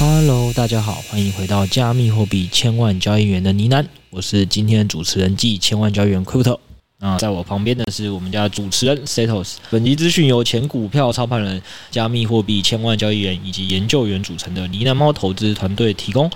Hello，大家好，欢迎回到加密货币千万交易员的呢喃，我是今天主持人暨千万交易员 Crypto。啊，在我旁边的是我们家主持人 Setos。本集资讯由前股票操盘人、加密货币千万交易员以及研究员组成的呢喃猫投资团队提供。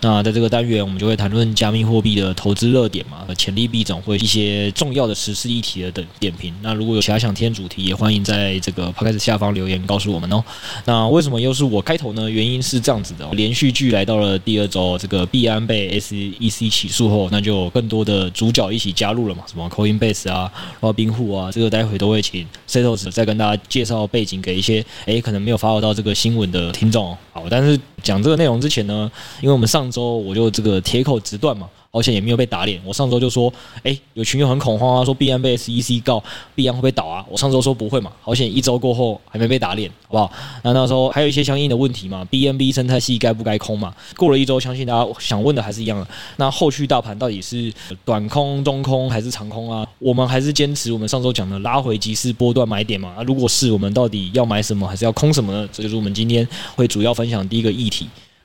那在这个单元，我们就会谈论加密货币的投资热点嘛，和潜力币种或一些重要的时事议题的等点评。那如果有其他想听的主题，也欢迎在这个 Podcast 下方留言告诉我们哦。那为什么又是我开头呢？原因是这样子的，连续剧来到了第二周，这个币安被 SEC 起诉后，那就有更多的主角一起加入了嘛，什么 Coinbase 啊、Robinhood 啊，这个待会都会请 Setos 再跟大家介绍背景给一些诶可能没有发 w 到这个新闻的听众。好，但是讲这个内容之前呢，因为我们上周我就这个铁口直断嘛。好险也没有被打脸。我上周就说，哎，有群友很恐慌啊，说币安被 SEC 告，币安会不会倒啊？我上周说不会嘛。好险一周过后还没被打脸，好不好？那那时候还有一些相应的问题嘛，BNB 生态系该不该空嘛？过了一周，相信大家想问的还是一样的。那后续大盘到底是短空、中空还是长空啊？我们还是坚持我们上周讲的拉回即是波段买点嘛。那如果是我们到底要买什么，还是要空什么呢？这就是我们今天会主要分享第一个议题。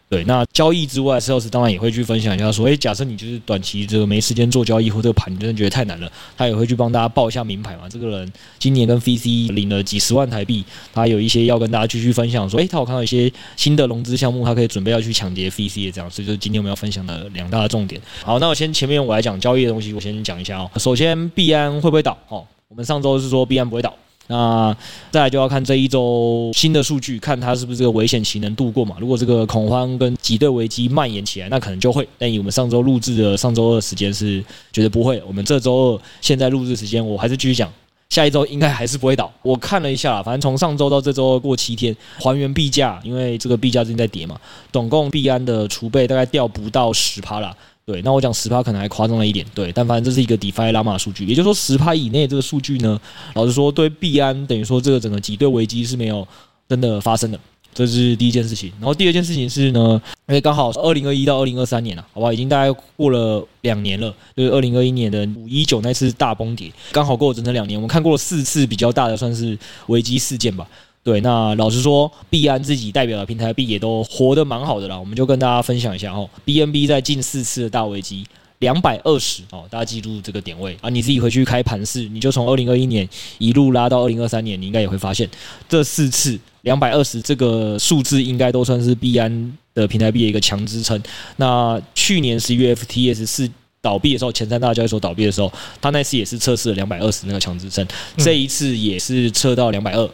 对，那交易之外，Sales 当然也会去分享一下，说，诶，假设你就是短期这个没时间做交易，或这个盘你真的觉得太难了，他也会去帮大家报一下名牌嘛。这个人今年跟 VC 领了几十万台币，他有一些要跟大家继续分享，说，诶，他有看到一些新的融资项目，他可以准备要去抢劫 VC 的这样，所以就是今天我们要分享的两大重点。好，那我先前面我来讲交易的东西，我先讲一下哦。首先，币安会不会倒？哦，我们上周是说币安不会倒。那再来就要看这一周新的数据，看它是不是这个危险期能度过嘛？如果这个恐慌跟挤兑危机蔓延起来，那可能就会。但以我们上周录制的上周二时间是觉得不会。我们这周二现在录制时间，我还是继续讲，下一周应该还是不会倒。我看了一下，反正从上周到这周二过七天，还原币价，因为这个币价最近在跌嘛，总共币安的储备大概掉不到十趴啦。对，那我讲十趴可能还夸张了一点，对，但反正这是一个 DeFi 拉码数据，也就是说十趴以内这个数据呢，老实说对币安等于说这个整个挤兑危机是没有真的发生的，这是第一件事情。然后第二件事情是呢，因为刚好二零二一到二零二三年了，好吧，已经大概过了两年了，就是二零二一年的五一九那次大崩跌，刚好过了整整两年，我们看过了四次比较大的算是危机事件吧。对，那老实说，币安自己代表的平台币也都活得蛮好的啦。我们就跟大家分享一下哦，BNB 在近四次的大危机，两百二十哦，大家记住这个点位啊，你自己回去开盘试，你就从二零二一年一路拉到二零二三年，你应该也会发现，这四次两百二十这个数字应该都算是币安的平台币的一个强支撑。那去年十一月 FTS 四倒闭的时候，前三大交易所倒闭的时候，他那次也是测试了两百二十那个强支撑，这一次也是测到两百二。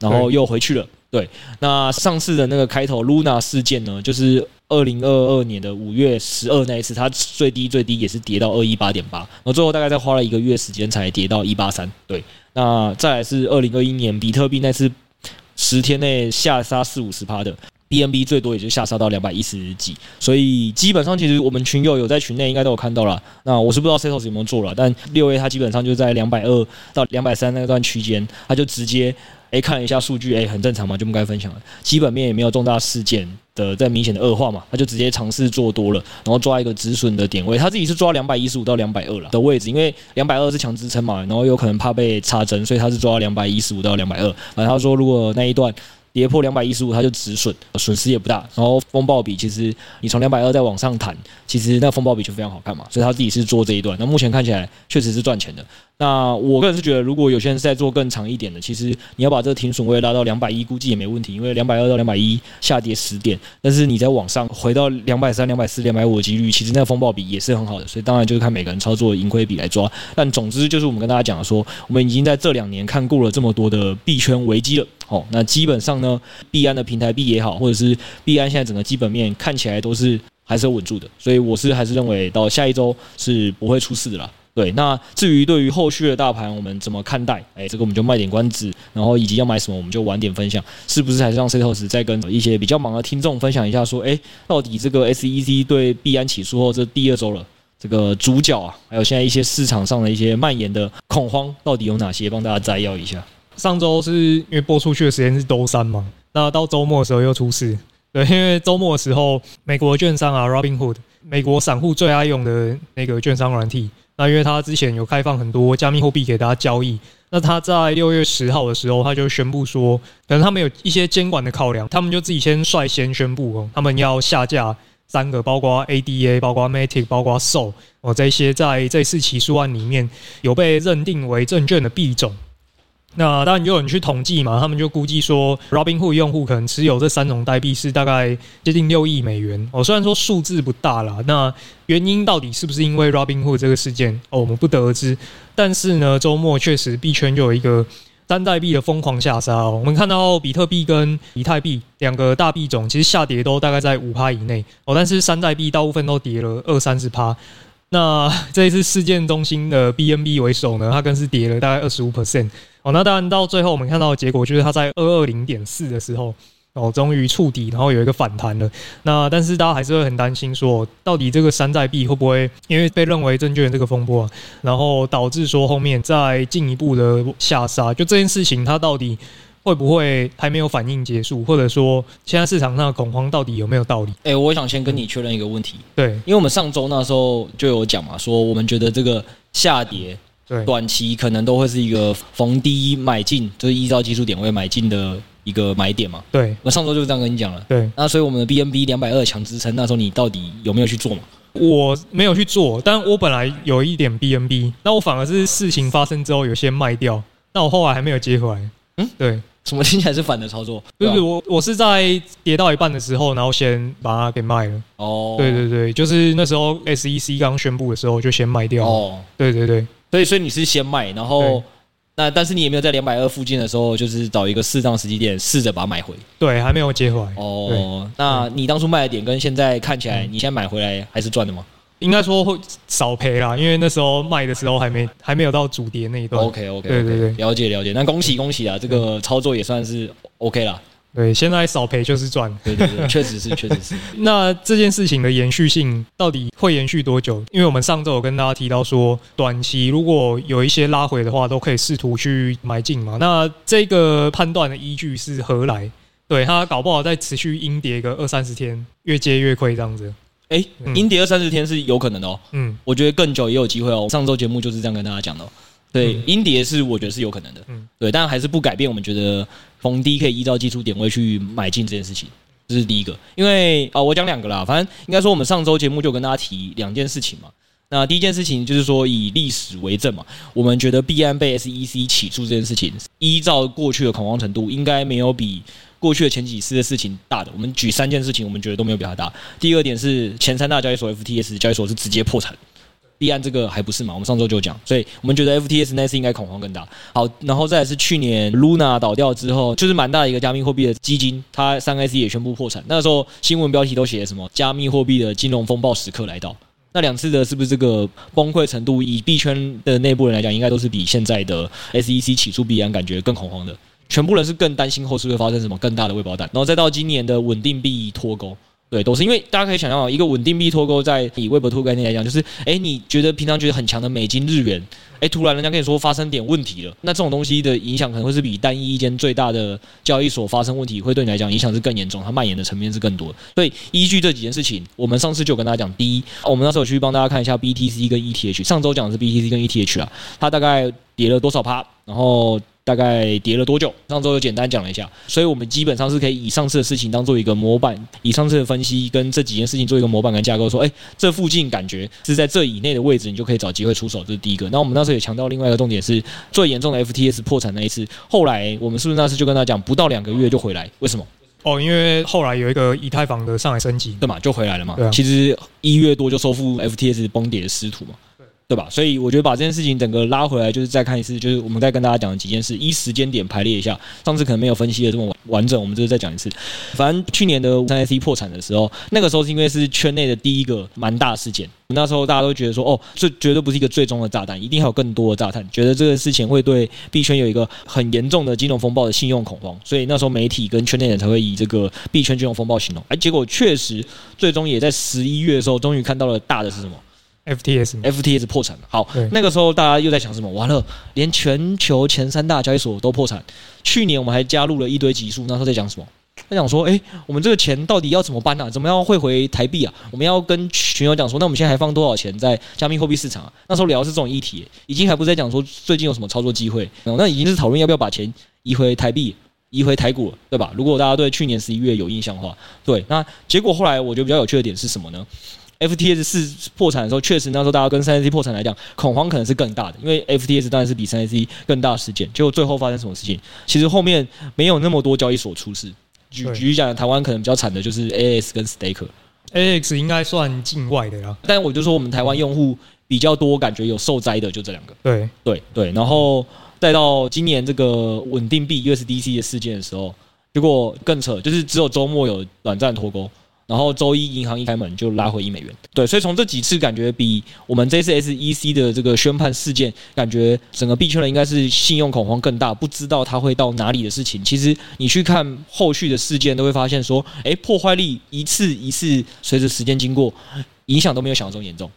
然后又回去了。对，那上次的那个开头 Luna 事件呢，就是二零二二年的五月十二那一次，它最低最低也是跌到二一八点八，然后最后大概再花了一个月时间才跌到一八三。对，那再来是二零二一年比特币那次十天内下杀四五十趴的。BNB 最多也就下杀到两百一十几，所以基本上其实我们群友有在群内应该都有看到了。那我是不知道 Setos 有没有做了，但六 A 它基本上就在两百二到两百三那段区间，它就直接诶看一下数据，诶很正常嘛，就不该分享了。基本面也没有重大事件的在明显的恶化嘛，他就直接尝试做多了，然后抓一个止损的点位，他自己是抓两百一十五到两百二了的位置，因为两百二是强支撑嘛，然后有可能怕被插针，所以他是抓两百一十五到两百二。然后他说如果那一段。跌破两百一十五，它就止损，损失也不大。然后风暴比其实你从两百二再往上弹，其实那风暴比就非常好看嘛。所以他自己是做这一段，那目前看起来确实是赚钱的。那我个人是觉得，如果有些人是在做更长一点的，其实你要把这个停损位拉到两百一，估计也没问题，因为两百二到两百一下跌十点，但是你在往上回到两百三、两百四、两百五的几率，其实那个风暴比也是很好的。所以当然就是看每个人操作盈亏比来抓。但总之就是我们跟大家讲说，我们已经在这两年看过了这么多的币圈危机了。好，那基本上呢，币安的平台币也好，或者是币安现在整个基本面看起来都是还是稳住的，所以我是还是认为到下一周是不会出事的啦。对，那至于对于后续的大盘，我们怎么看待？哎，这个我们就卖点关子，然后以及要买什么，我们就晚点分享，是不是还是让 Setos 再跟一些比较忙的听众分享一下，说，哎，到底这个 SEC 对币安起诉后这第二周了，这个主角啊，还有现在一些市场上的一些蔓延的恐慌，到底有哪些？帮大家摘要一下。上周是因为播出去的时间是周三嘛，那到周末的时候又出事。对，因为周末的时候，美国券商啊，Robinhood，美国散户最爱用的那个券商软体。那因为他之前有开放很多加密货币给大家交易，那他在六月十号的时候，他就宣布说，可能他们有一些监管的考量，他们就自己先率先宣布哦，他们要下架三个，包括 ADA、包括 Matic、包括 SOL 哦，这些在这次起诉案里面有被认定为证券的币种。那当然有人去统计嘛，他们就估计说，Robinhood 用户可能持有这三种代币是大概接近六亿美元哦。虽然说数字不大啦，那原因到底是不是因为 Robinhood 这个事件哦，我们不得而知。但是呢，周末确实币圈就有一个三代币的疯狂下杀哦。我们看到比特币跟以太币两个大币种，其实下跌都大概在五趴以内哦，但是三代币大部分都跌了二三十趴。那这一次事件中心的 BNB 为首呢，它更是跌了大概二十五 percent。哦，那当然到最后我们看到的结果就是它在二二零点四的时候，哦，终于触底，然后有一个反弹了。那但是大家还是会很担心，说到底这个山寨币会不会因为被认为证券这个风波啊，然后导致说后面再进一步的下杀？就这件事情它到底会不会还没有反应结束，或者说现在市场上的恐慌到底有没有道理？哎，我想先跟你确认一个问题。对，因为我们上周那时候就有讲嘛，说我们觉得这个下跌。对，短期可能都会是一个逢低买进，就是依照技术点位买进的一个买点嘛。对，我上周就是这样跟你讲了。对，那所以我们的 BNB 两百二强支撑，那时候你到底有没有去做嘛？我没有去做，但我本来有一点 BNB，那我反而是事情发生之后有先卖掉，那我后来还没有接回来。嗯，对，什么听起来是反的操作？就是，是我我是在跌到一半的时候，然后先把它给卖了。哦，对对对，就是那时候 SEC 刚宣布的时候就先卖掉。哦，对对对。所以，所以你是先卖，然后那但是你也没有在两百二附近的时候，就是找一个适当时机点试着把它买回。对，还没有接回来。哦，那你当初卖的点跟现在看起来，你现在买回来还是赚的吗？应该说会少赔啦，因为那时候卖的时候还没还没有到主跌那一段。OK OK，对对对，了解了解。那恭喜恭喜啊，这个操作也算是 OK 啦。对，现在少赔就是赚。对对对，确实是，确实是。那这件事情的延续性到底会延续多久？因为我们上周有跟大家提到说，短期如果有一些拉回的话，都可以试图去买进嘛。那这个判断的依据是何来？对，它搞不好再持续阴跌个二三十天，越接越亏这样子。哎，阴跌二三十天是有可能的哦。嗯，我觉得更久也有机会哦。上周节目就是这样跟大家讲的。对，阴跌是我觉得是有可能的。嗯，对，但还是不改变我们觉得。逢低可以依照技术点位去买进这件事情，这是第一个。因为啊，我讲两个啦，反正应该说我们上周节目就跟大家提两件事情嘛。那第一件事情就是说以历史为证嘛，我们觉得币安被 SEC 起诉这件事情，依照过去的恐慌程度，应该没有比过去的前几次的事情大的。我们举三件事情，我们觉得都没有比它大。第二点是前三大交易所 FTS 交易所是直接破产。币安这个还不是嘛？我们上周就讲，所以我们觉得 FTX 那次应该恐慌更大。好，然后再是去年 Luna 倒掉之后，就是蛮大的一个加密货币的基金，它三 S 也宣布破产。那时候新闻标题都写什么？加密货币的金融风暴时刻来到。那两次的是不是这个崩溃程度，以币圈的内部人来讲，应该都是比现在的 SEC 起诉币安感觉更恐慌的。全部人是更担心后续会发生什么更大的未爆弹。然后再到今年的稳定币脱钩。对，都是因为大家可以想象，一个稳定币脱钩，在以 Web2 概念来讲，就是，哎，你觉得平常觉得很强的美金、日元，哎，突然人家跟你说发生点问题了，那这种东西的影响可能会是比单一一间最大的交易所发生问题，会对你来讲影响是更严重，它蔓延的层面是更多。所以依据这几件事情，我们上次就跟大家讲，第一，我们那时候去帮大家看一下 BTC 跟 ETH，上周讲的是 BTC 跟 ETH 啊，它大概跌了多少趴，然后。大概跌了多久？上周就简单讲了一下，所以我们基本上是可以以上次的事情当做一个模板，以上次的分析跟这几件事情做一个模板跟架构，说，哎，这附近感觉是在这以内的位置，你就可以找机会出手，这是第一个。那我们那时候也强调另外一个重点是，最严重的 FTS 破产那一次，后来我们是不是那次就跟他讲，不到两个月就回来？为什么？哦，因为后来有一个以太坊的上海升级，对嘛，就回来了嘛。其实一月多就收复 FTS 崩跌的失土嘛。对吧？所以我觉得把这件事情整个拉回来，就是再看一次，就是我们再跟大家讲几件事，依时间点排列一下。上次可能没有分析的这么完完整，我们这次再讲一次。反正去年的三 C 破产的时候，那个时候是因为是圈内的第一个蛮大事件，那时候大家都觉得说，哦，这绝对不是一个最终的炸弹，一定还有更多的炸弹，觉得这个事情会对币圈有一个很严重的金融风暴的信用恐慌，所以那时候媒体跟圈内人才会以这个币圈金融风暴形容。哎，结果确实最终也在十一月的时候，终于看到了大的是什么？FTS，FTS 破产了。好，那个时候大家又在想什么？完了，连全球前三大交易所都破产。去年我们还加入了一堆集数，那时候在讲什么？在讲说，哎，我们这个钱到底要怎么办呢？怎么样汇回台币啊？我们要跟群友讲说，那我们现在还放多少钱在加密货币市场啊？那时候聊的是这种议题，已经还不是在讲说最近有什么操作机会，那已经是讨论要不要把钱移回台币、移回台股了，对吧？如果大家对去年十一月有印象的话，对，那结果后来我觉得比较有趣的点是什么呢？FTS 四破产的时候，确实那时候大家跟三 C 破产来讲，恐慌可能是更大的，因为 FTS 当然是比三 C 更大事件。结果最后发生什么事情？其实后面没有那么多交易所出事。举举例讲，台湾可能比较惨的就是 AX 跟 Staker。AX 应该算境外的啦，但我就说我们台湾用户比较多，感觉有受灾的就这两个。对对对，然后再到今年这个稳定币 USDC 的事件的时候，结果更扯，就是只有周末有短暂脱钩。然后周一银行一开门就拉回一美元，对，所以从这几次感觉比我们这次 SEC 的这个宣判事件，感觉整个币圈人应该是信用恐慌更大，不知道它会到哪里的事情。其实你去看后续的事件，都会发现说，哎，破坏力一次一次随着时间经过，影响都没有想象中严重。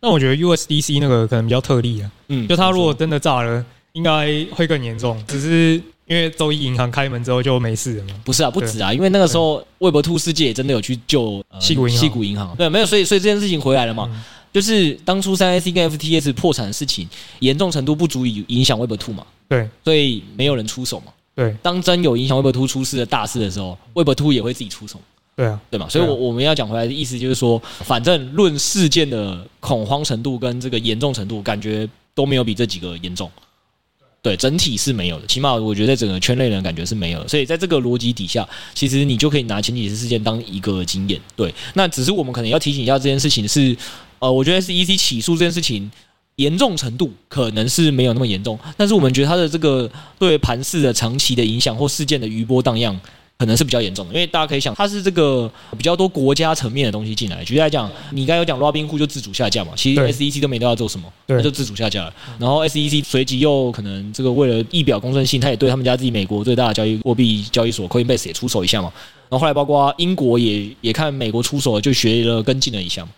那我觉得 USDC 那个可能比较特例啊，嗯，就它如果真的炸了，应该会更严重，只是。因为周一银行开门之后就没事了嘛？不是啊，不止啊，因为那个时候 Web2 世界也真的有去救西谷银行。银行对，没有，所以所以这件事情回来了嘛？嗯、就是当初三 IC 跟 FTS 破产的事情，严重程度不足以影响 Web2 嘛？对，所以没有人出手嘛？对，当真有影响 Web2 出事的大事的时候，Web2 也会自己出手。对啊，对嘛？所以，我我们要讲回来的意思就是说，反正论事件的恐慌程度跟这个严重程度，感觉都没有比这几个严重。对，整体是没有的，起码我觉得在整个圈内人感觉是没有，所以在这个逻辑底下，其实你就可以拿前几次事件当一个经验。对，那只是我们可能要提醒一下这件事情是，呃，我觉得 SEC 起诉这件事情严重程度可能是没有那么严重，但是我们觉得它的这个对盘势的长期的影响或事件的余波荡漾。可能是比较严重的，因为大家可以想，它是这个比较多国家层面的东西进来。举例来讲，你刚才有讲 Robinhood 就自主下架嘛，其实 SEC 都没都要做什么，它，就自主下架了。然后 SEC 随即又可能这个为了一表公正性，他也对他们家自己美国最大的交易货币交易所 Coinbase 也出手一下嘛。然后后来包括英国也也看美国出手，就学了跟进了一下嘛。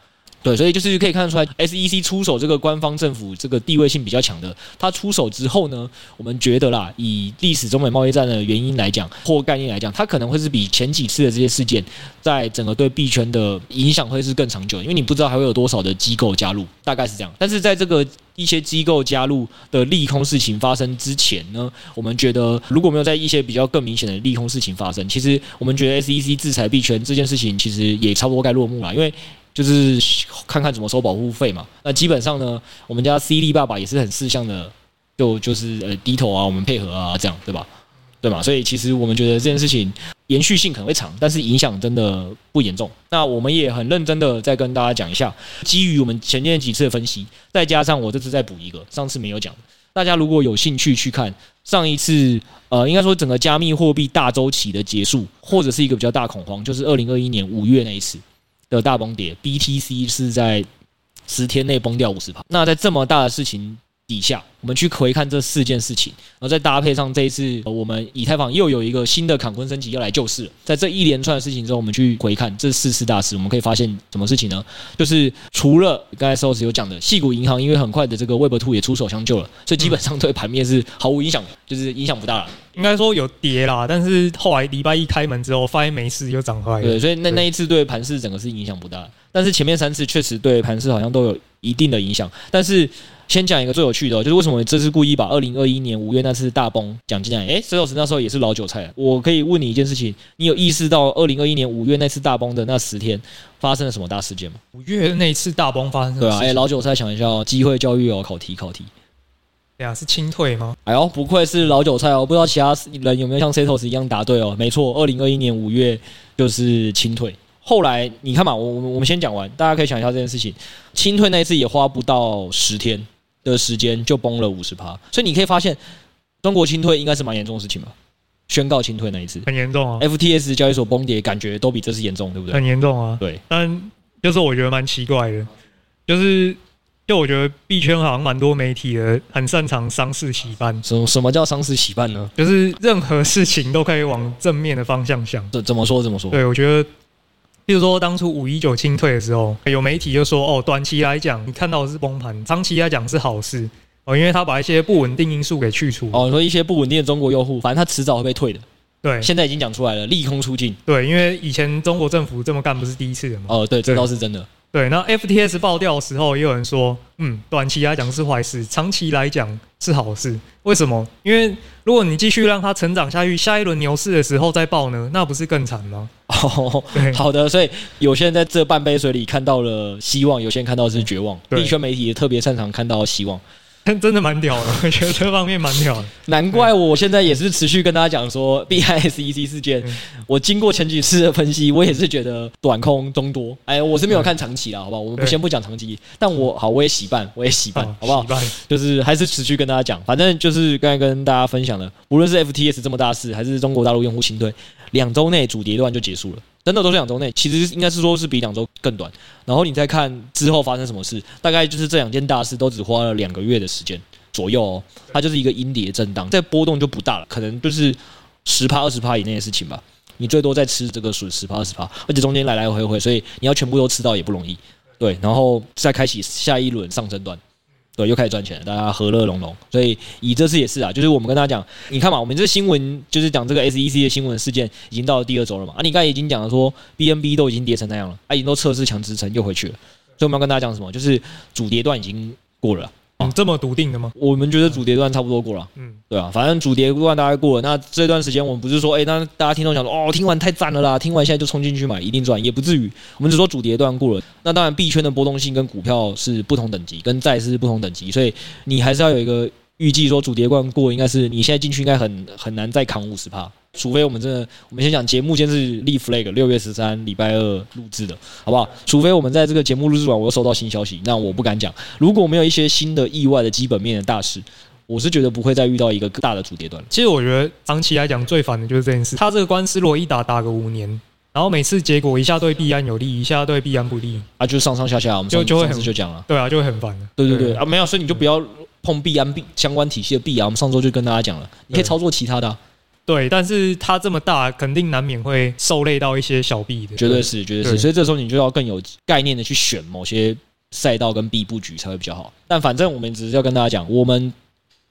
对，所以就是可以看得出来，SEC 出手这个官方政府这个地位性比较强的，他出手之后呢，我们觉得啦，以历史中美贸易战的原因来讲或概念来讲，它可能会是比前几次的这些事件，在整个对币圈的影响会是更长久，因为你不知道还会有多少的机构加入，大概是这样。但是在这个一些机构加入的利空事情发生之前呢，我们觉得如果没有在一些比较更明显的利空事情发生，其实我们觉得 SEC 制裁币圈这件事情其实也差不多该落幕了，因为。就是看看怎么收保护费嘛。那基本上呢，我们家 C 利爸爸也是很识相的，就就是呃低头啊，我们配合啊，这样对吧？对嘛？所以其实我们觉得这件事情延续性可能会长，但是影响真的不严重。那我们也很认真的再跟大家讲一下，基于我们前面几次的分析，再加上我这次再补一个，上次没有讲。大家如果有兴趣去看上一次，呃，应该说整个加密货币大周期的结束，或者是一个比较大恐慌，就是二零二一年五月那一次。的大崩跌，BTC 是在十天内崩掉五十趴。那在这么大的事情底下，我们去回看这四件事情，然后再搭配上这一次，我们以太坊又有一个新的坎昆升级要来救市。在这一连串的事情之后，我们去回看这四次大事，我们可以发现什么事情呢？就是除了刚才 Saulus 有讲的，细谷银行因为很快的这个 Web Two 也出手相救了，所以基本上对盘面是毫无影响的，就是影响不大了。应该说有跌啦，但是后来礼拜一开门之后发现没事，又涨回来。对，所以那那一次对盘市整个是影响不大，但是前面三次确实对盘市好像都有一定的影响，但是。先讲一个最有趣的，就是为什么我这次故意把二零二一年五月那次大崩讲进来？诶，石老师那时候也是老韭菜。我可以问你一件事情，你有意识到二零二一年五月那次大崩的那十天发生了什么大事件吗？五月那次大崩发生什么？对啊，诶，老韭菜想一下哦，机会教育哦，考题考题。对啊，是清退吗？哎呦，不愧是老韭菜哦，不知道其他人有没有像 Setos 一样答对哦？没错，二零二一年五月就是清退。后来你看嘛，我我们我们先讲完，大家可以想一下这件事情。清退那一次也花不到十天的时间就崩了五十趴，所以你可以发现，中国清退应该是蛮严重的事情吧？宣告清退那一次很严重啊，FTS 交易所崩跌，感觉都比这次严重，对不对？很严重啊，对。但就是我觉得蛮奇怪的，就是就我觉得币圈好像蛮多媒体的很擅长伤势洗办。什么什么叫伤势洗办呢？就是任何事情都可以往正面的方向想。怎怎么说？怎么说？对，我觉得。比如说，当初五一九清退的时候，有媒体就说：“哦，短期来讲，你看到的是崩盘；长期来讲是好事哦，因为他把一些不稳定因素给去除。哦，说一些不稳定的中国用户，反正他迟早会被退的。对，现在已经讲出来了，利空出尽。对，因为以前中国政府这么干不是第一次了嘛。哦，对，这倒是真的。”对，那 FTS 爆掉的时候，也有人说，嗯，短期来讲是坏事，长期来讲是好事。为什么？因为如果你继续让它成长下去，下一轮牛市的时候再爆呢，那不是更惨吗？哦，好的。所以有些人在这半杯水里看到了希望，有些人看到的是绝望。币圈媒体也特别擅长看到希望。真的蛮屌的，我觉得这方面蛮屌的。难怪我现在也是持续跟大家讲说，BISEC 事件，我经过前几次的分析，我也是觉得短空中多。哎，我是没有看长期啦，好不好？我们先不讲长期，但我好，我也洗办，我也洗办，好不好？就是还是持续跟大家讲，反正就是刚才跟大家分享的，无论是 FTS 这么大事，还是中国大陆用户清退，两周内主跌段就结束了。真的都是两周内，其实应该是说是比两周更短。然后你再看之后发生什么事，大概就是这两件大事都只花了两个月的时间左右哦。它就是一个阴跌震荡，在波动就不大了，可能就是十趴二十趴以内的事情吧。你最多再吃这个损十趴二十趴，而且中间来来回回，所以你要全部都吃到也不容易。对，然后再开启下一轮上升段。对，又开始赚钱了，大家和乐融融。所以以这次也是啊，就是我们跟大家讲，你看嘛，我们这新闻就是讲这个 SEC 的新闻事件已经到了第二周了嘛。啊，你刚才已经讲了说 BNB 都已经跌成那样了，啊，已经都测试强支撑又回去了。所以我们要跟大家讲什么？就是主跌段已经过了。嗯，这么笃定的吗？我们觉得主跌段差不多过了。嗯，对啊，反正主跌段大概过了。那这段时间我们不是说，哎，那大家听众想说，哦，听完太赞了啦，听完现在就冲进去买，一定赚，也不至于。我们只说主跌段过了。那当然，币圈的波动性跟股票是不同等级，跟债是不同等级，所以你还是要有一个预计，说主跌段过，应该是你现在进去应该很很难再扛五十趴。除非我们真的，我们先讲节目，先是立 flag，六月十三礼拜二录制的，好不好？除非我们在这个节目录制完，我又收到新消息，那我不敢讲。如果没有一些新的意外的基本面的大事，我是觉得不会再遇到一个大的主跌段。其实我觉得长期来讲最烦的就是这件事，他这个官司如果一打打个五年，然后每次结果一下对币安有利，一下对币安不利，啊，就上上下下，我们就就会很就讲了，对啊，就会很烦的。对对对啊，没有，所以你就不要碰币安币相关体系的币啊。我们上周就跟大家讲了，你可以操作其他的啊。对，但是它这么大，肯定难免会受累到一些小币的，绝对是，绝对是。所以这时候你就要更有概念的去选某些赛道跟币布局才会比较好。但反正我们只是要跟大家讲，我们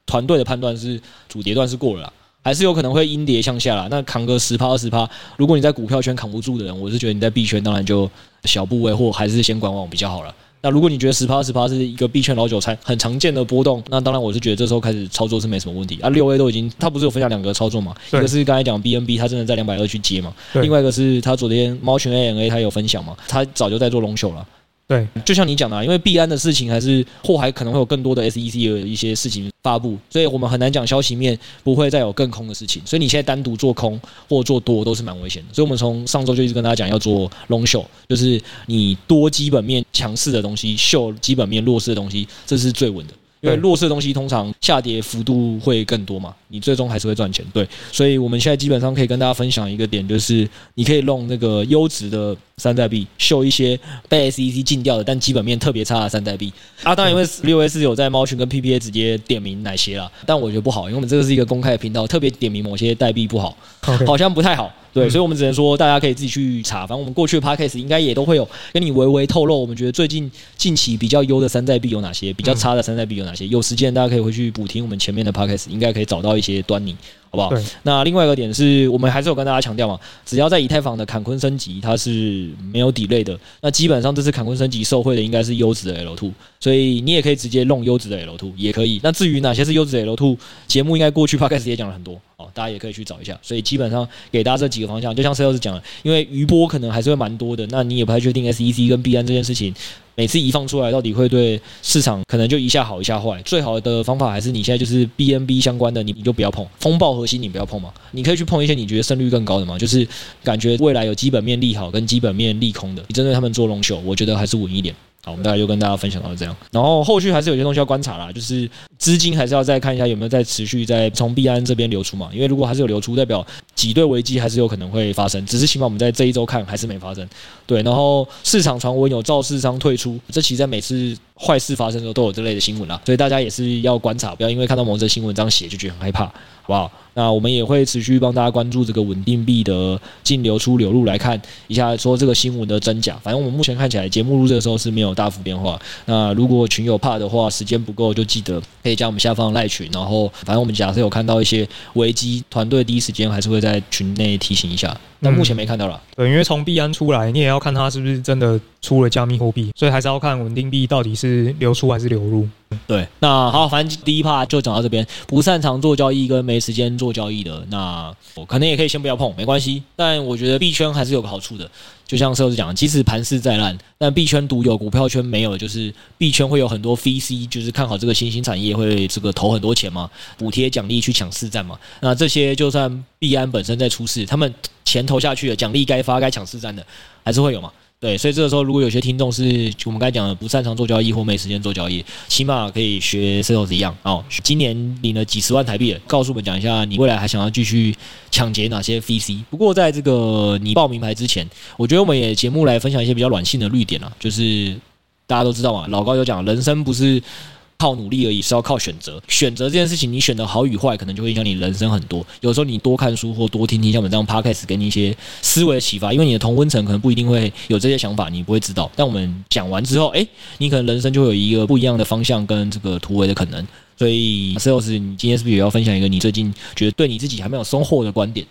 团队的判断是主跌段是过了啦，还是有可能会阴跌向下啦。那扛个十趴二十趴，如果你在股票圈扛不住的人，我是觉得你在币圈当然就小部位或还是先观望比较好了。那如果你觉得十趴十趴是一个币圈老韭菜很常见的波动，那当然我是觉得这时候开始操作是没什么问题啊。六 A 都已经，他不是有分享两个操作嘛？一个是刚才讲 BNB，他真的在两百二去接嘛？另外一个是他昨天猫群 ANA 他有分享嘛？他早就在做 long show 了。对，就像你讲的啊，因为币安的事情还是或还可能会有更多的 SEC 的一些事情发布，所以我们很难讲消息面不会再有更空的事情。所以你现在单独做空或做多都是蛮危险的。所以我们从上周就一直跟大家讲要做 long show，就是你多基本面强势的东西，秀基本面弱势的东西，这是最稳的。因为弱势的东西通常下跌幅度会更多嘛，你最终还是会赚钱。对，所以我们现在基本上可以跟大家分享一个点，就是你可以弄那个优质的山寨币，秀一些被 SEC 禁掉的但基本面特别差的山寨币。啊，当然因为六 S 有在猫群跟 PPA 直接点名哪些啦，但我觉得不好，因为我们这个是一个公开的频道，特别点名某些代币不好，好像不太好。对，所以我们只能说大家可以自己去查，反正我们过去的 Podcast 应该也都会有跟你微微透露，我们觉得最近近期比较优的山寨币有哪些，比较差的山寨币有哪些。有时间大家可以回去补听我们前面的 Podcast，应该可以找到一些端倪。好不好？那另外一个点是我们还是有跟大家强调嘛，只要在以太坊的坎昆升级，它是没有 delay 的。那基本上这次坎昆升级受惠的应该是优质的 L2，所以你也可以直接弄优质的 L2 也可以。那至于哪些是优质的 L2，节目应该过去 Podcast 也讲了很多哦，大家也可以去找一下。所以基本上给大家这几个方向，就像 Sales 讲的，因为余波可能还是会蛮多的，那你也不太确定 SEC 跟 B 安这件事情每次一放出来，到底会对市场可能就一下好一下坏。最好的方法还是你现在就是 BNB 相关的，你你就不要碰。风暴核心你不要碰嘛，你可以去碰一些你觉得胜率更高的嘛，就是感觉未来有基本面利好跟基本面利空的，你针对他们做龙秀，我觉得还是稳一点。好，我们大概就跟大家分享到这样，然后后续还是有些东西要观察啦，就是资金还是要再看一下有没有在持续在从币安这边流出嘛，因为如果还是有流出，代表挤兑危机还是有可能会发生，只是起码我们在这一周看还是没发生。对，然后市场传闻有造市商退出，这其实在每次坏事发生的时候都有这类的新闻啦，所以大家也是要观察，不要因为看到某则新闻这样写就觉得很害怕，好不好？那我们也会持续帮大家关注这个稳定币的净流出流入，来看一下说这个新闻的真假。反正我们目前看起来，节目录制的时候是没有大幅变化。那如果群友怕的话，时间不够就记得可以加我们下方赖群。然后反正我们假设有看到一些危机，团队第一时间还是会在群内提醒一下。但目前没看到了。对，因为从币安出来，你也要看它是不是真的出了加密货币，所以还是要看稳定币到底是是流出还是流入。对，那好，反正第一 part 就讲到这边。不擅长做交易跟没时间做交易的，那我可能也可以先不要碰，没关系。但我觉得币圈还是有个好处的，就像社长讲，即使盘势再烂，但币圈独有，股票圈没有，就是币圈会有很多 VC，就是看好这个新兴产业，会这个投很多钱嘛，补贴奖励去抢市占嘛。那这些就算币安本身在出事，他们钱投下去了，奖励该发该抢市占的，还是会有嘛。对，所以这个时候，如果有些听众是我们刚才讲的不擅长做交易或没时间做交易，起码可以学 Sales 一样哦。今年领了几十万台币，告诉我们讲一下你未来还想要继续抢劫哪些 VC。不过在这个你报名牌之前，我觉得我们也节目来分享一些比较软性的绿点啊，就是大家都知道嘛，老高有讲，人生不是。靠努力而已，是要靠选择。选择这件事情，你选的好与坏，可能就会影响你人生很多。有时候你多看书或多听听像我们这样 podcast，给你一些思维的启发。因为你的同温层可能不一定会有这些想法，你不会知道。但我们讲完之后，哎，你可能人生就有一个不一样的方向跟这个突围的可能。所以，Sales，你今天是不是也要分享一个你最近觉得对你自己还没有收获的观点，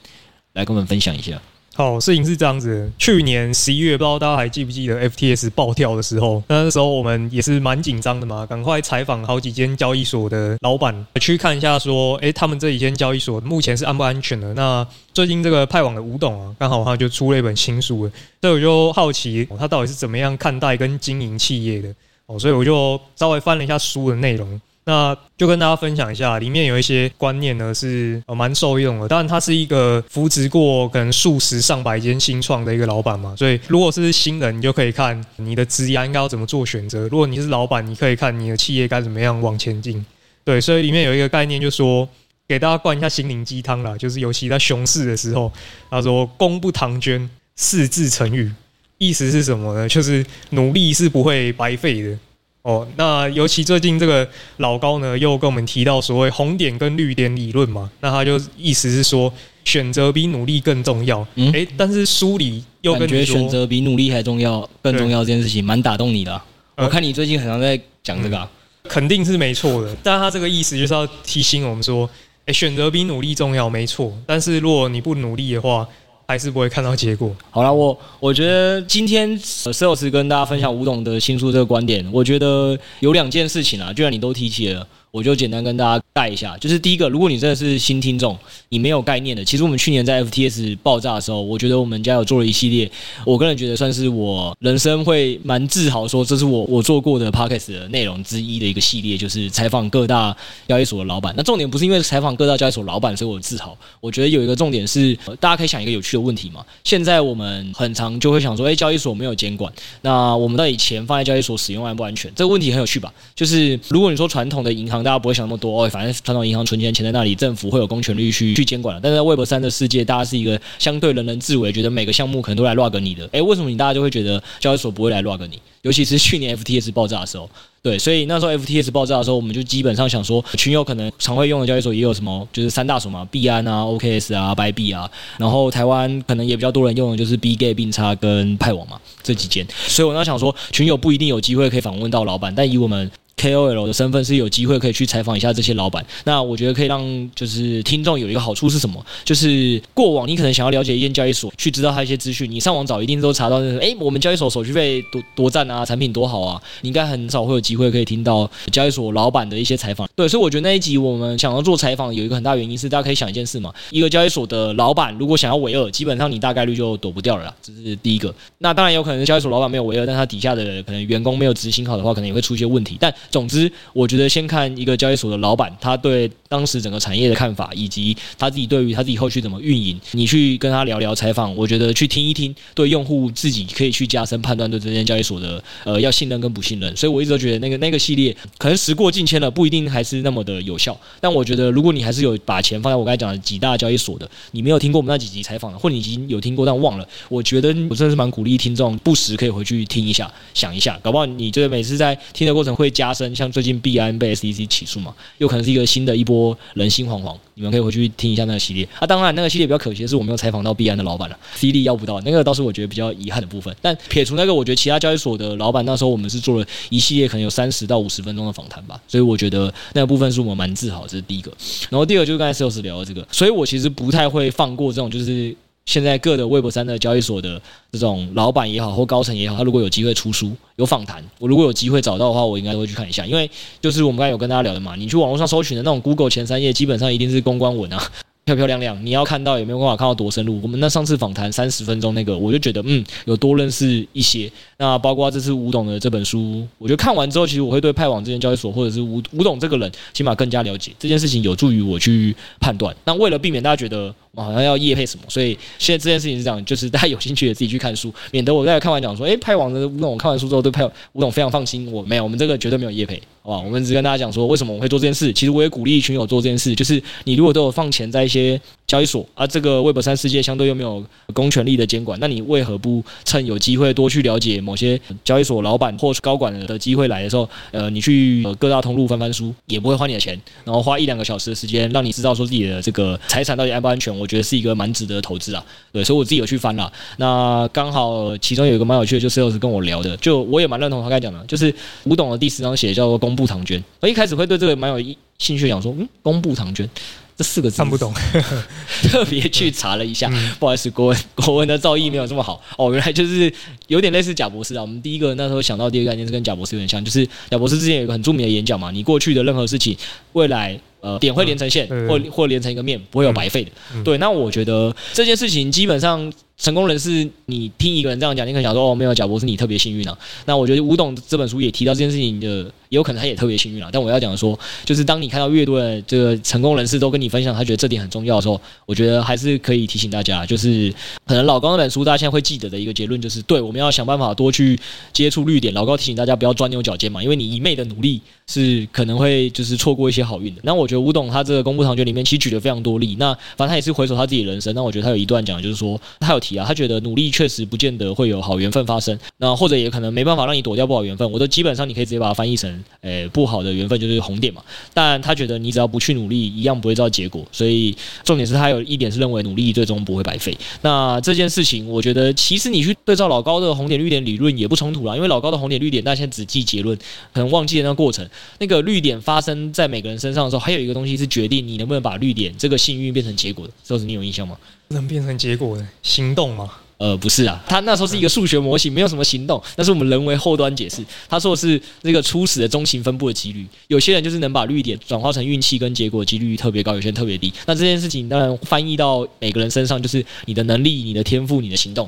来跟我们分享一下？好，事情是这样子。去年十一月，不知道大家还记不记得 FTS 暴跳的时候，那时候我们也是蛮紧张的嘛，赶快采访好几间交易所的老板，去看一下说，哎、他们这几间交易所目前是安不安全的？那最近这个派网的吴董啊，刚好他就出了一本新书，所以我就好奇他到底是怎么样看待跟经营企业的哦，所以我就稍微翻了一下书的内容。那就跟大家分享一下，里面有一些观念呢是蛮受用的。当然，他是一个扶植过可能数十上百间新创的一个老板嘛，所以如果是新人，你就可以看你的职业应该要怎么做选择；如果你是老板，你可以看你的企业该怎么样往前进。对，所以里面有一个概念，就说给大家灌一下心灵鸡汤啦，就是尤其在熊市的时候，他说“功不唐捐，四字成语”，意思是什么呢？就是努力是不会白费的。哦，那尤其最近这个老高呢，又跟我们提到所谓红点跟绿点理论嘛，那他就意思是说，选择比努力更重要。嗯，哎，但是书里又跟你说，选择比努力还重要，更重要这件事情，蛮打动你的啊。我看你最近好像在讲这个啊，肯定是没错的。但他这个意思就是要提醒我们说，哎，选择比努力重要，没错。但是如果你不努力的话，还是不会看到结果。好了，我我觉得今天 Sales 跟大家分享吴董的新书这个观点，我觉得有两件事情啊，既然你都提起了。我就简单跟大家带一下，就是第一个，如果你真的是新听众，你没有概念的，其实我们去年在 FTS 爆炸的时候，我觉得我们家有做了一系列，我个人觉得算是我人生会蛮自豪说，这是我我做过的 Podcast 的内容之一的一个系列，就是采访各大交易所的老板。那重点不是因为采访各大交易所老板，所以我自豪。我觉得有一个重点是，大家可以想一个有趣的问题嘛。现在我们很常就会想说，哎，交易所没有监管，那我们到底钱放在交易所使用安不安全？这个问题很有趣吧？就是如果你说传统的银行。大家不会想那么多哦，反正传统银行存钱，钱在那里，政府会有公权力去去监管了。但是在 Web 三的世界，大家是一个相对人人自危，觉得每个项目可能都来 log 你的。诶，为什么你大家就会觉得交易所不会来 log 你？尤其是去年 FTS 爆炸的时候，对，所以那时候 FTS 爆炸的时候，我们就基本上想说，群友可能常会用的交易所也有什么，就是三大所嘛，币安啊、OKS 啊、by 币啊，然后台湾可能也比较多人用的就是 Bitget、币差跟派网嘛这几间。所以我那想说，群友不一定有机会可以访问到老板，但以我们 KOL 的身份是有机会可以去采访一下这些老板。那我觉得可以让就是听众有一个好处是什么？就是过往你可能想要了解一间交易所，去知道它一些资讯，你上网找一定都查到那个，哎，我们交易所手续费多多赞啊，产品多好啊，你应该很少会有机会可以听到交易所老板的一些采访。对，所以我觉得那一集我们想要做采访，有一个很大原因是大家可以想一件事嘛，一个交易所的老板如果想要伪二，基本上你大概率就躲不掉了，这是第一个。那当然有可能交易所老板没有伪二，但他底下的可能员工没有执行好的话，可能也会出一些问题。但总之，我觉得先看一个交易所的老板，他对当时整个产业的看法，以及他自己对于他自己后续怎么运营，你去跟他聊聊采访，我觉得去听一听，对用户自己可以去加深判断对这间交易所的呃要信任跟不信任。所以我一直都觉得那个那个系列可能时过境迁了，不一定还是那么的有效。但我觉得如果你还是有把钱放在我刚才讲的几大交易所的，你没有听过我们那几集采访的，或你已经有听过但忘了，我觉得我真的是蛮鼓励听众不时可以回去听一下，想一下，搞不好你这个每次在听的过程会加深。像最近币安被 SEC 起诉嘛，有可能是一个新的一波人心惶惶。你们可以回去听一下那个系列啊。当然，那个系列比较可惜的是我没有采访到币安的老板了，CD 要不到，那个倒是我觉得比较遗憾的部分。但撇除那个，我觉得其他交易所的老板那时候我们是做了一系列可能有三十到五十分钟的访谈吧，所以我觉得那个部分是我们蛮自豪，这是第一个。然后第二个就是刚才 Sales 聊的这个，所以我其实不太会放过这种就是。现在各的 Web 三的交易所的这种老板也好，或高层也好，他如果有机会出书、有访谈，我如果有机会找到的话，我应该都会去看一下。因为就是我们刚才有跟大家聊的嘛，你去网络上搜寻的那种 Google 前三页，基本上一定是公关文啊。漂漂亮亮，你要看到也没有办法看到多深入。我们那上次访谈三十分钟那个，我就觉得嗯，有多认识一些。那包括这次吴董的这本书，我觉得看完之后，其实我会对派网这间交易所或者是吴吴董这个人，起码更加了解这件事情，有助于我去判断。那为了避免大家觉得我好像要业配什么，所以现在这件事情是这样，就是大家有兴趣的自己去看书，免得我在看完讲说，诶，派网的吴总，看完书之后对派吴总非常放心。我没有，我们这个绝对没有业配。好吧，我们只跟大家讲说，为什么我会做这件事。其实我也鼓励群友做这件事，就是你如果都有放钱在一些交易所，而、啊、这个 Web 三世界相对又没有公权力的监管，那你为何不趁有机会多去了解某些交易所老板或高管的机会来的时候，呃，你去各大通路翻翻书，也不会花你的钱，然后花一两个小时的时间，让你知道说自己的这个财产到底安不安全。我觉得是一个蛮值得的投资啊。对，所以我自己有去翻了。那刚好其中有一个蛮有趣的，就是 Sales 跟我聊的，就我也蛮认同他刚才讲的，就是古董的第十章写叫做公布唐娟。我一开始会对这个蛮有兴趣，想说，嗯，公布唐娟这四个字看不懂，特别去查了一下。不好意思，国文国文的造诣没有这么好哦，原来就是有点类似贾博士啊。我们第一个那时候想到第一个概念是跟贾博士有点像，就是贾博士之前有一个很著名的演讲嘛，你过去的任何事情，未来。呃，点会连成线，或或连成一个面，不会有白费的。对，那我觉得这件事情基本上成功人士，你听一个人这样讲，你可能想说哦，没有贾博士，你特别幸运啊。那我觉得吴董这本书也提到这件事情的，也有可能他也特别幸运啊。但我要讲说，就是当你看到越多的这个成功人士都跟你分享，他觉得这点很重要的时候，我觉得还是可以提醒大家，就是可能老高那本书大家现在会记得的一个结论就是，对，我们要想办法多去接触绿点。老高提醒大家不要钻牛角尖嘛，因为你一昧的努力是可能会就是错过一些好运的。那我。觉得吴董他这个公布长卷里面其实举了非常多例，那反正他也是回首他自己人生。那我觉得他有一段讲就是说，他有提啊，他觉得努力确实不见得会有好缘分发生，那或者也可能没办法让你躲掉不好缘分。我都基本上你可以直接把它翻译成，诶、不好的缘分就是红点嘛。但他觉得你只要不去努力，一样不会知道结果。所以重点是他有一点是认为努力最终不会白费。那这件事情，我觉得其实你去对照老高的红点绿点理论也不冲突啦，因为老高的红点绿点，大家现在只记结论，可能忘记了那个过程。那个绿点发生在每个人身上的时候，还有一个东西是决定。你能不能把绿点这个幸运变成结果的？这是你有印象吗？能变成结果的行动吗？呃，不是啊，他那时候是一个数学模型，没有什么行动，那是我们人为后端解释。他说的是那个初始的中型分布的几率，有些人就是能把绿点转化成运气跟结果几率特别高，有些人特别低。那这件事情当然翻译到每个人身上，就是你的能力、你的天赋、你的行动。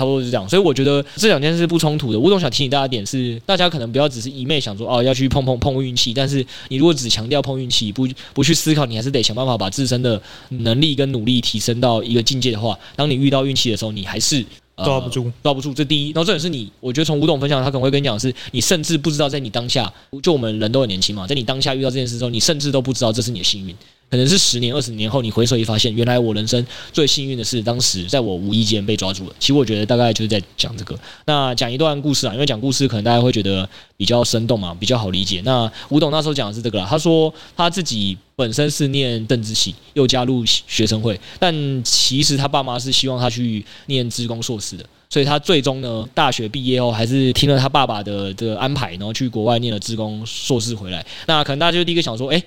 差不多是这样，所以我觉得这两件事是不冲突的。吴总想提醒大家点是，大家可能不要只是一昧想说哦要去碰碰碰运气，但是你如果只强调碰运气，不不去思考，你还是得想办法把自身的能力跟努力提升到一个境界的话，当你遇到运气的时候，你还是、呃、抓不住，抓不住。这第一，然后这也是你，我觉得从吴总分享，他可能会跟你讲的是，你甚至不知道在你当下，就我们人都很年轻嘛，在你当下遇到这件事之后，你甚至都不知道这是你的幸运。可能是十年、二十年后，你回首一发现，原来我人生最幸运的是当时在我无意间被抓住了。其实我觉得大概就是在讲这个。那讲一段故事啊，因为讲故事可能大家会觉得比较生动嘛，比较好理解。那吴董那时候讲的是这个啦，他说他自己本身是念政治系，又加入学生会，但其实他爸妈是希望他去念职工硕士的。所以他最终呢，大学毕业后还是听了他爸爸的这个安排，然后去国外念了职工硕士回来。那可能大家就第一个想说，哎，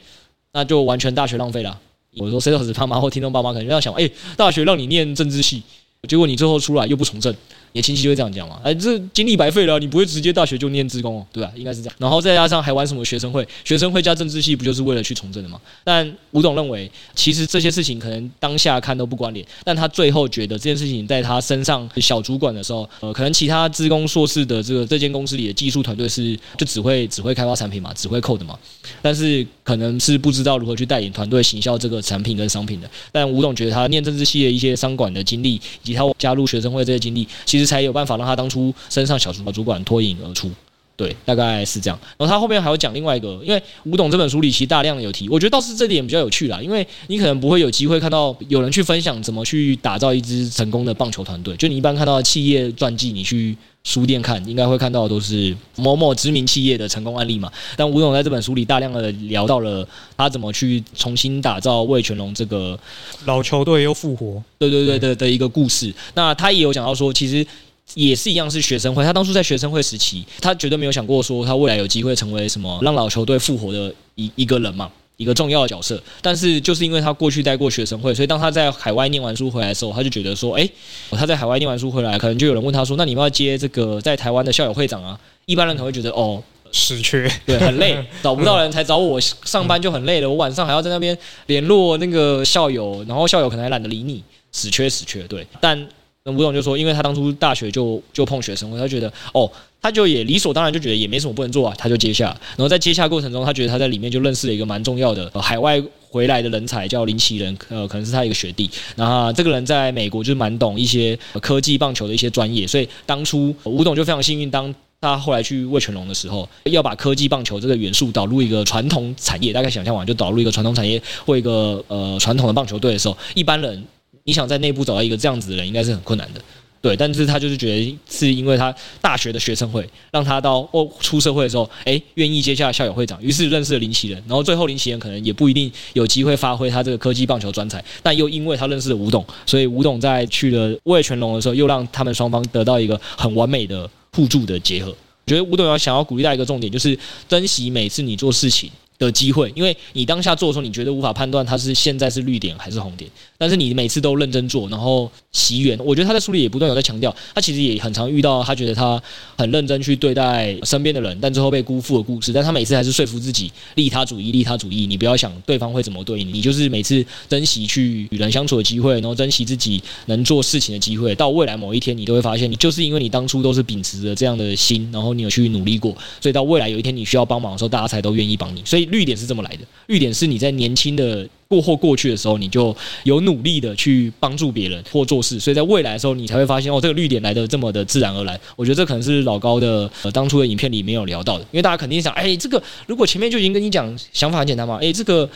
那就完全大学浪费了。我说 Setos 他妈或听众爸妈可能就要想，哎，大学让你念政治系，结果你最后出来又不从政。也亲戚就会这样讲嘛，哎，这精力白费了，你不会直接大学就念资工哦，对吧？应该是这样。然后再加上还玩什么学生会，学生会加政治系，不就是为了去从政的吗？但吴董认为，其实这些事情可能当下看都不关联，但他最后觉得这件事情在他身上小主管的时候，呃，可能其他资工硕士的这个这间公司里的技术团队是就只会只会开发产品嘛，只会 code 嘛，但是可能是不知道如何去带领团队行销这个产品跟商品的。但吴董觉得他念政治系的一些商管的经历，以及他加入学生会这些经历，其实才有办法让他当。初身上小主主管脱颖而出，对，大概是这样。然后他后面还有讲另外一个，因为吴董这本书里其实大量有提，我觉得倒是这点比较有趣啦。因为你可能不会有机会看到有人去分享怎么去打造一支成功的棒球团队。就你一般看到企业传记，你去书店看，应该会看到的都是某某知名企业的成功案例嘛。但吴董在这本书里大量的聊到了他怎么去重新打造魏全龙这个老球队又复活，对对对的的一个故事。那他也有讲到说，其实。也是一样，是学生会。他当初在学生会时期，他绝对没有想过说他未来有机会成为什么让老球队复活的一一个人嘛，一个重要的角色。但是就是因为他过去带过学生会，所以当他在海外念完书回来的时候，他就觉得说，哎，他在海外念完书回来，可能就有人问他说，那你要接这个在台湾的校友会长啊？一般人可能会觉得，哦，死缺，对，很累，找不到人才找我，上班就很累了，我晚上还要在那边联络那个校友，然后校友可能还懒得理你，死缺死缺，对，但。那吴总就说，因为他当初大学就就碰学生会，他觉得哦，他就也理所当然就觉得也没什么不能做啊，他就接下。然后在接下过程中，他觉得他在里面就认识了一个蛮重要的、呃、海外回来的人才，叫林奇仁，呃，可能是他一个学弟。然后这个人在美国就是蛮懂一些科技棒球的一些专业，所以当初吴董就非常幸运，当他后来去魏全龙的时候，要把科技棒球这个元素导入一个传统产业，大概想象完就导入一个传统产业或一个呃传统的棒球队的时候，一般人。你想在内部找到一个这样子的人，应该是很困难的，对。但是他就是觉得是因为他大学的学生会，让他到哦出社会的时候，哎，愿意接下校友会长，于是认识了林奇仁。然后最后林奇仁可能也不一定有机会发挥他这个科技棒球专才，但又因为他认识了吴董，所以吴董在去了味全龙的时候，又让他们双方得到一个很完美的互助的结合。我觉得吴董要想要鼓励大家一个重点，就是珍惜每次你做事情的机会，因为你当下做的时候，你觉得无法判断它是现在是绿点还是红点，但是你每次都认真做，然后惜缘。我觉得他在书里也不断有在强调，他其实也很常遇到他觉得他很认真去对待身边的人，但最后被辜负的故事。但他每次还是说服自己，利他主义，利他主义。你不要想对方会怎么对你，你就是每次珍惜去与人相处的机会，然后珍惜自己能做事情的机会。到未来某一天，你都会发现，你就是因为你当初都是秉持着这样的心，然后你有去努力过，所以到未来有一天你需要帮忙的时候，大家才都愿意帮你。所以。绿点是这么来的，绿点是你在年轻的过或过去的时候，你就有努力的去帮助别人或做事，所以在未来的时候，你才会发现哦，这个绿点来的这么的自然而然。我觉得这可能是老高的呃当初的影片里没有聊到的，因为大家肯定想，哎，这个如果前面就已经跟你讲，想法很简单嘛，哎，这个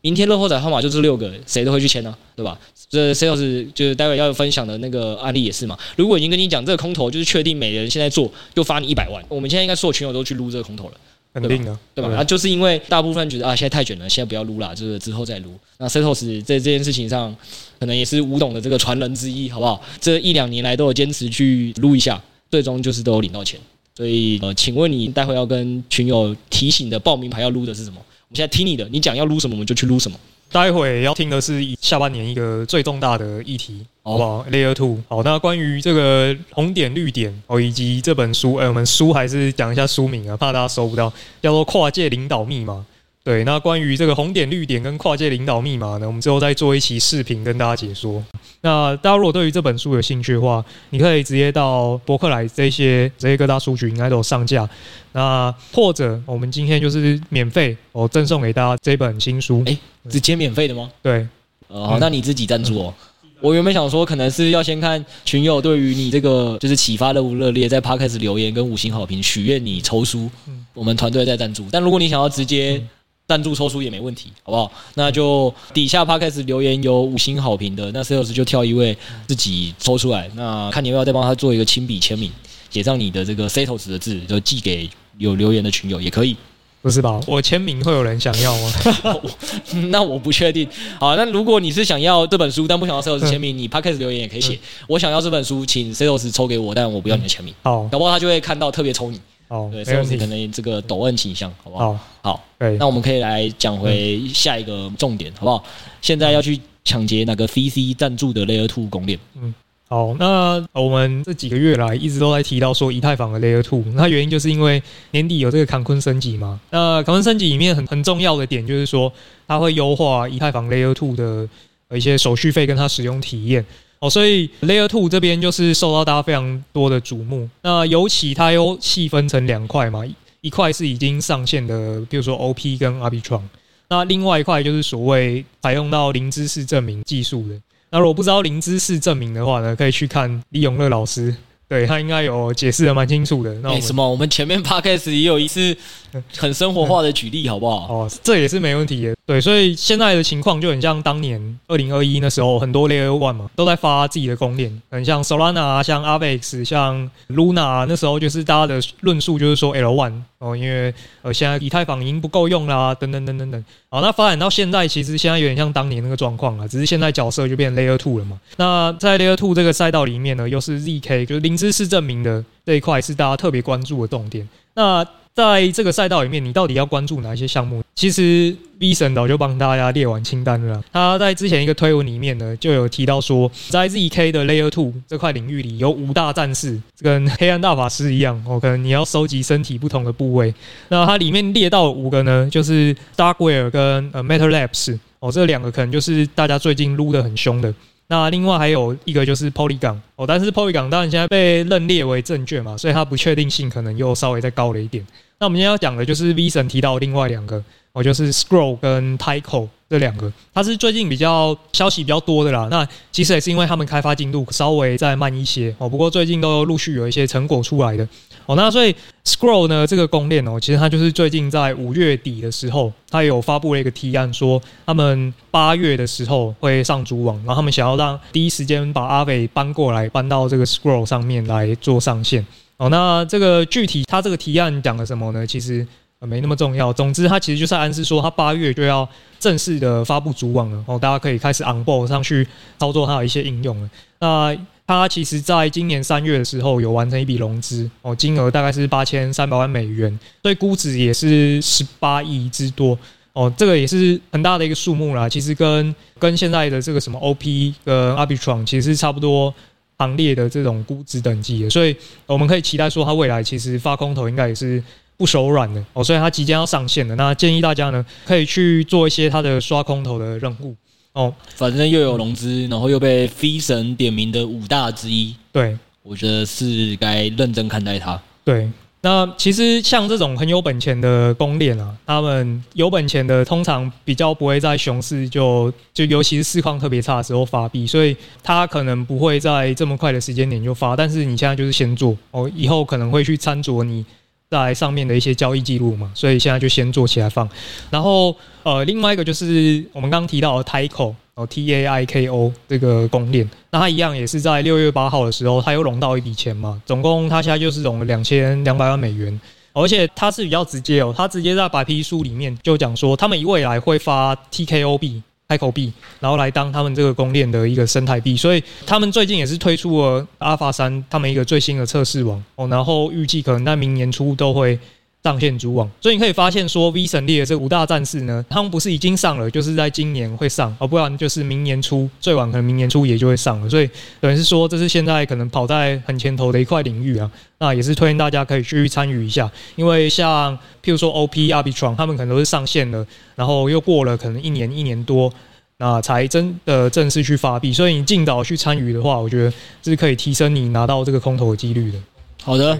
明天乐透彩号码就这六个，谁都会去签呢、对吧？这 sales 就是待会要分享的那个案例也是嘛。如果已经跟你讲这个空头就是确定每人现在做就发你一百万，我们现在应该所有群友都去撸这个空头了。肯定的，对吧？啊，就是因为大部分觉得啊，现在太卷了，现在不要撸了，就是之后再撸。那 Setos 在这件事情上，可能也是吴董的这个传人之一，好不好？这一两年来都有坚持去撸一下，最终就是都有领到钱。所以呃，请问你待会要跟群友提醒的报名牌要撸的是什么？我们现在听你的，你讲要撸什么，我们就去撸什么。待会要听的是下半年一个最重大的议题，好不好？Layer Two。好，那关于这个红点绿点哦，以及这本书，哎，我们书还是讲一下书名啊，怕大家搜不到，叫做《跨界领导密码》。对，那关于这个红点绿点跟跨界领导密码呢，我们之后再做一期视频跟大家解说。那大家如果对于这本书有兴趣的话，你可以直接到博客来这些这些各大书局应该都有上架。那或者我们今天就是免费哦赠送给大家这本新书，哎，直接免费的吗？对，哦，那你自己赞助哦。我原本想说，可能是要先看群友对于你这个就是启发热不热烈，在 Podcast 留言跟五星好评，许愿你抽书，我们团队在赞助。但如果你想要直接赞助抽书也没问题，好不好？那就底下 Podcast 留言有五星好评的，那 Sales 就挑一位自己抽出来。那看你要不要再帮他做一个亲笔签名，写上你的这个 Setos 的字，就寄给有留言的群友也可以。不是吧？我签名会有人想要吗？那我不确定。好，那如果你是想要这本书，但不想要 Setos 签名，嗯、你 Podcast 留言也可以写。嗯、我想要这本书，请 Setos 抽给我，但我不要你的签名。好，搞不好他就会看到特别抽你。哦，对，Setos 可能这个抖 N 倾向，好不好？好，好，对。那我们可以来讲回下一个重点，好不好？现在要去抢劫那个 VC 赞助的 Layer Two 公链。嗯。好，那我们这几个月来一直都在提到说以太坊的 Layer Two，那原因就是因为年底有这个坎昆升级嘛。那坎昆升级里面很很重要的点就是说，它会优化以太坊 Layer Two 的一些手续费跟它使用体验。哦，所以 Layer Two 这边就是受到大家非常多的瞩目。那尤其它又细分成两块嘛，一块是已经上线的，比如说 OP 跟 Arbitrum，那另外一块就是所谓采用到零知识证明技术的。那如果不知道零知识证明的话呢，可以去看李永乐老师。对，他应该有解释的蛮清楚的。那为什么？我们前面 podcast 也有一次 很生活化的举例，好不好？哦，这也是没问题的。对，所以现在的情况就很像当年二零二一那时候，很多 Layer One 嘛都在发自己的公链，很像 Solana、像 Avex、像 Luna，那时候就是大家的论述就是说 L One 哦，因为呃现在以太坊已经不够用啦，等等等等等。好，那发展到现在，其实现在有点像当年那个状况了，只是现在角色就变 Layer Two 了嘛。那在 Layer Two 这个赛道里面呢，又是 ZK，就是零知识证明的这一块是大家特别关注的重点。那在这个赛道里面，你到底要关注哪一些项目？其实 V 神早就帮大家列完清单了。他在之前一个推文里面呢，就有提到说，在 ZK 的 Layer Two 这块领域里，有五大战士，跟黑暗大法师一样哦。可能你要收集身体不同的部位。那它里面列到五个呢，就是 Darkware 跟呃 Matter Labs 哦，这两个可能就是大家最近撸得很凶的。那另外还有一个就是 Polygon 哦，但是 Polygon 当然现在被认列为证券嘛，所以它不确定性可能又稍微再高了一点。那我们今天要讲的就是 vson 提到另外两个哦，就是 Scroll 跟 Taiko 这两个，它是最近比较消息比较多的啦。那其实也是因为他们开发进度稍微再慢一些哦，不过最近都陆续有一些成果出来的。哦，那所以 Scroll 呢，这个公链哦，其实它就是最近在五月底的时候，它有发布了一个提案，说他们八月的时候会上主网，然后他们想要让第一时间把 Aave 搬过来，搬到这个 Scroll 上面来做上线。哦，那这个具体它这个提案讲了什么呢？其实没那么重要。总之，它其实就是暗示说，它八月就要正式的发布主网了。哦，大家可以开始 onboard 上去操作它的一些应用了。那它其实在今年三月的时候有完成一笔融资，哦，金额大概是八千三百万美元，所以估值也是十八亿之多，哦，这个也是很大的一个数目啦。其实跟跟现在的这个什么 OP 跟 Arbitrum 其实是差不多行列的这种估值等级的，所以我们可以期待说它未来其实发空投应该也是不手软的，哦，所以它即将要上线了。那建议大家呢可以去做一些它的刷空头的任务。哦，反正又有融资，然后又被飞神点名的五大之一，对，我觉得是该认真看待它。对，那其实像这种很有本钱的公链啊，他们有本钱的通常比较不会在熊市就就尤其是市况特别差的时候发币，所以它可能不会在这么快的时间点就发。但是你现在就是先做哦，以后可能会去参酌你。在上面的一些交易记录嘛，所以现在就先做起来放。然后呃，另外一个就是我们刚刚提到的 Taiko 哦，T A I K O 这个公链，那它一样也是在六月八号的时候，它又融到一笔钱嘛，总共它现在就是融了两千两百万美元，而且它是比较直接哦，它直接在白皮书里面就讲说，他们未来会发 T K O 币。开口币，然后来当他们这个公链的一个生态币，所以他们最近也是推出了阿法三，他们一个最新的测试网。哦，然后预计可能在明年初都会上线主网，所以你可以发现说，V 神列的这五大战士呢，他们不是已经上了，就是在今年会上，而不然就是明年初，最晚可能明年初也就会上了，所以等于是说，这是现在可能跑在很前头的一块领域啊，那也是推荐大家可以去参与一下，因为像譬如说 OP Arbitrum，他们可能都是上线了。然后又过了可能一年一年多，那才真的正式去发币。所以你尽早去参与的话，我觉得是可以提升你拿到这个空投的几率的。好的，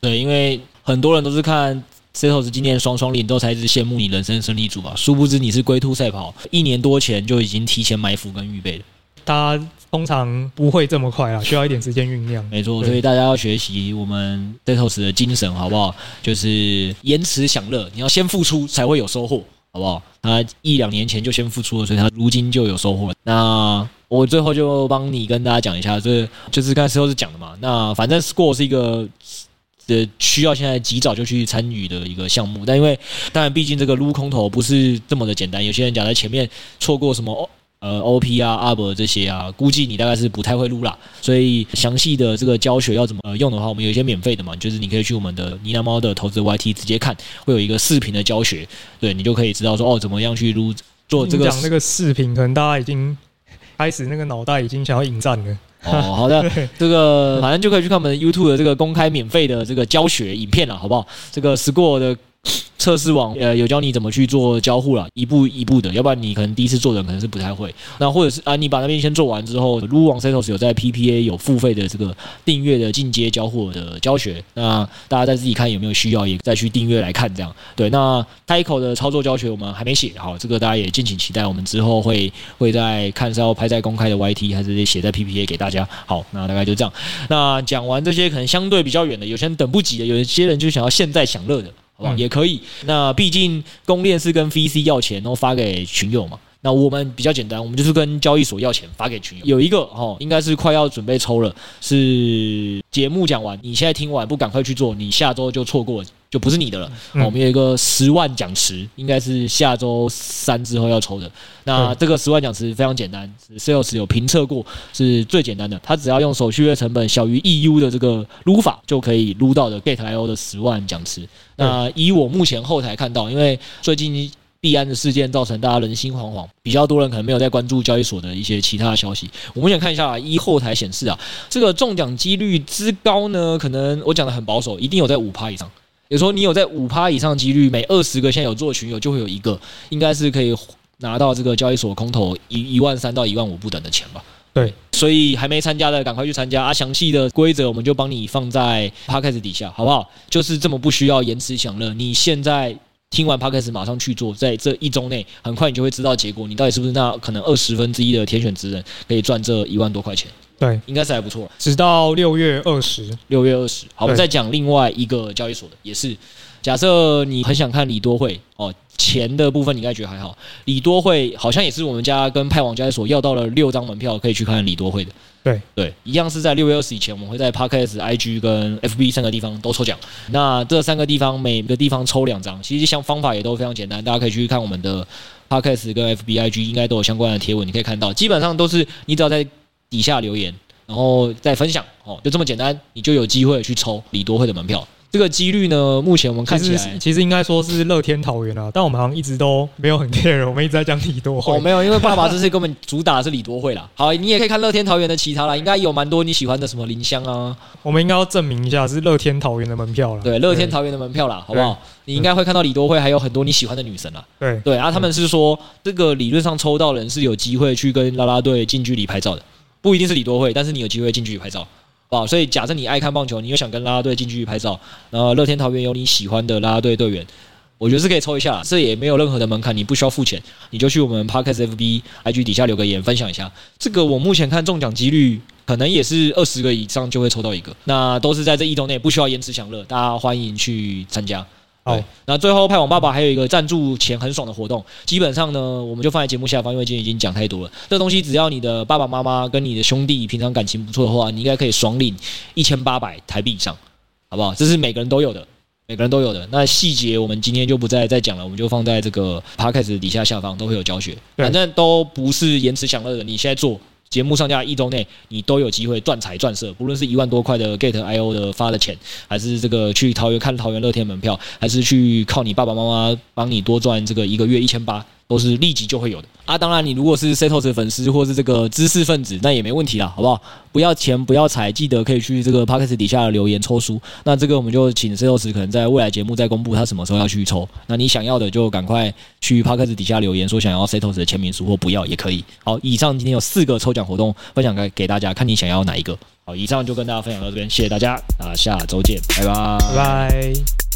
对，因为很多人都是看 Setos 今年双双领之后才一直羡慕你人生胜利组嘛，殊不知你是龟兔赛跑，一年多前就已经提前埋伏跟预备了。他通常不会这么快啊，需要一点时间酝酿。没错，所以大家要学习我们 Setos 的精神，好不好？就是延迟享乐，你要先付出才会有收获。好不好？他一两年前就先付出了，所以他如今就有收获了。那我最后就帮你跟大家讲一下，就是就是刚才时候是讲的嘛。那反正 Score 是一个的需要现在及早就去参与的一个项目。但因为当然，毕竟这个撸空投不是这么的简单。有些人讲在前面错过什么呃 OP 啊、ARB 这些啊，估计你大概是不太会撸啦。所以详细的这个教学要怎么用的话，我们有一些免费的嘛，就是你可以去我们的呢喃猫的投资 YT 直接看，会有一个视频的教学，对你就可以知道说哦，怎么样去撸做这个。讲那个视频，可能大家已经开始那个脑袋已经想要引战了。哦，好的，这个反正就可以去看我们 YouTube 的这个公开免费的这个教学影片了，好不好？这个 Score 的。测试网呃有教你怎么去做交互了，一步一步的，要不然你可能第一次做的可能是不太会。那或者是啊，你把那边先做完之后，撸网 Setos 有在 PPA 有付费的这个订阅的进阶交互的教学，那大家再自己看有没有需要，也再去订阅来看这样。对，那 Taiko 的操作教学我们还没写好，这个大家也敬请期待，我们之后会会在看是要拍在公开的 YT 还是写在 PPA 给大家。好，那大概就这样。那讲完这些可能相对比较远的，有些人等不及的，有一些人就想要现在享乐的。哦，也可以。那毕竟公链是跟 VC 要钱，然后发给群友嘛。那我们比较简单，我们就是跟交易所要钱发给群友。有一个哦，应该是快要准备抽了。是节目讲完，你现在听完不赶快去做，你下周就错过，就不是你的了。嗯、我们有一个十万奖池，应该是下周三之后要抽的。那这个十万奖池非常简单，Sales 有评测过，是最简单的。他只要用手续费成本小于 EU 的这个撸法，就可以撸到的 Gate.io 的十万奖池。那以我目前后台看到，因为最近。币安的事件造成大家人心惶惶，比较多人可能没有在关注交易所的一些其他的消息。我们想看一下啊，依后台显示啊，这个中奖几率之高呢，可能我讲的很保守，一定有在五趴以上。有时候你有在五趴以上几率，每二十个现在有做群友就会有一个，应该是可以拿到这个交易所空投一一万三到一万五不等的钱吧？对，所以还没参加的赶快去参加啊！详细的规则我们就帮你放在 Podcast 底下，好不好？就是这么不需要延迟享乐，你现在。听完 Podcast 马上去做，在这一周内，很快你就会知道结果。你到底是不是那可能二十分之一的天选之人，可以赚这一万多块钱？对，应该是还不错。直到六月二十，六月二十。好，我们再讲另外一个交易所的，也是假设你很想看李多慧哦。钱的部分你应该觉得还好，李多慧好像也是我们家跟派网交易所要到了六张门票，可以去看李多慧的。对对，一样是在六月二十以前，我们会在 Podcast、IG 跟 FB 三个地方都抽奖。那这三个地方每个地方抽两张，其实像方法也都非常简单，大家可以去看我们的 Podcast 跟 FB、IG，应该都有相关的贴文，你可以看到，基本上都是你只要在底下留言，然后再分享哦，就这么简单，你就有机会去抽李多慧的门票。这个几率呢，目前我们看起来，其实，其实应该说是乐天桃园啊，但我们好像一直都没有很 care，我们一直在讲李多慧。哦，没有，因为爸爸这次根本主打的是李多慧啦。好，你也可以看乐天桃园的其他啦，应该有蛮多你喜欢的，什么林香啊。我们应该要证明一下是乐天桃园的门票了。对，乐天桃园的门票啦，好不好？你应该会看到李多慧，还有很多你喜欢的女神啦。对对啊，他们是说这个理论上抽到人是有机会去跟啦啦队近距离拍照的，不一定是李多慧，但是你有机会近距离拍照。啊，所以假设你爱看棒球，你又想跟啦啦队近距离拍照，然后乐天桃园有你喜欢的啦啦队队员，我觉得是可以抽一下，这也没有任何的门槛，你不需要付钱，你就去我们 Parkes FB IG 底下留个言分享一下。这个我目前看中奖几率可能也是二十个以上就会抽到一个，那都是在这一周内，不需要延迟享乐，大家欢迎去参加。好，那最后派网爸爸还有一个赞助钱很爽的活动，基本上呢，我们就放在节目下方，因为今天已经讲太多了。这个东西只要你的爸爸妈妈跟你的兄弟平常感情不错的话，你应该可以爽领一千八百台币以上，好不好？这是每个人都有的，每个人都有的。那细节我们今天就不再再讲了，我们就放在这个 podcast 底下下方都会有教学，反正都不是延迟享乐的。你现在做。节目上架一周内，你都有机会赚财赚色，不论是一万多块的 get io 的发的钱，还是这个去桃园看桃园乐天门票，还是去靠你爸爸妈妈帮你多赚这个一个月一千八。都是立即就会有的啊！当然，你如果是 Setos 的粉丝或是这个知识分子，那也没问题啦，好不好？不要钱不要财，记得可以去这个 Podcast 底下留言抽书。那这个我们就请 Setos 可能在未来节目再公布他什么时候要去抽。那你想要的就赶快去 Podcast 底下留言说想要 Setos 的签名书或不要也可以。好，以上今天有四个抽奖活动分享给给大家，看你想要哪一个。好，以上就跟大家分享到这边，谢谢大家，那下周见，拜拜，拜拜。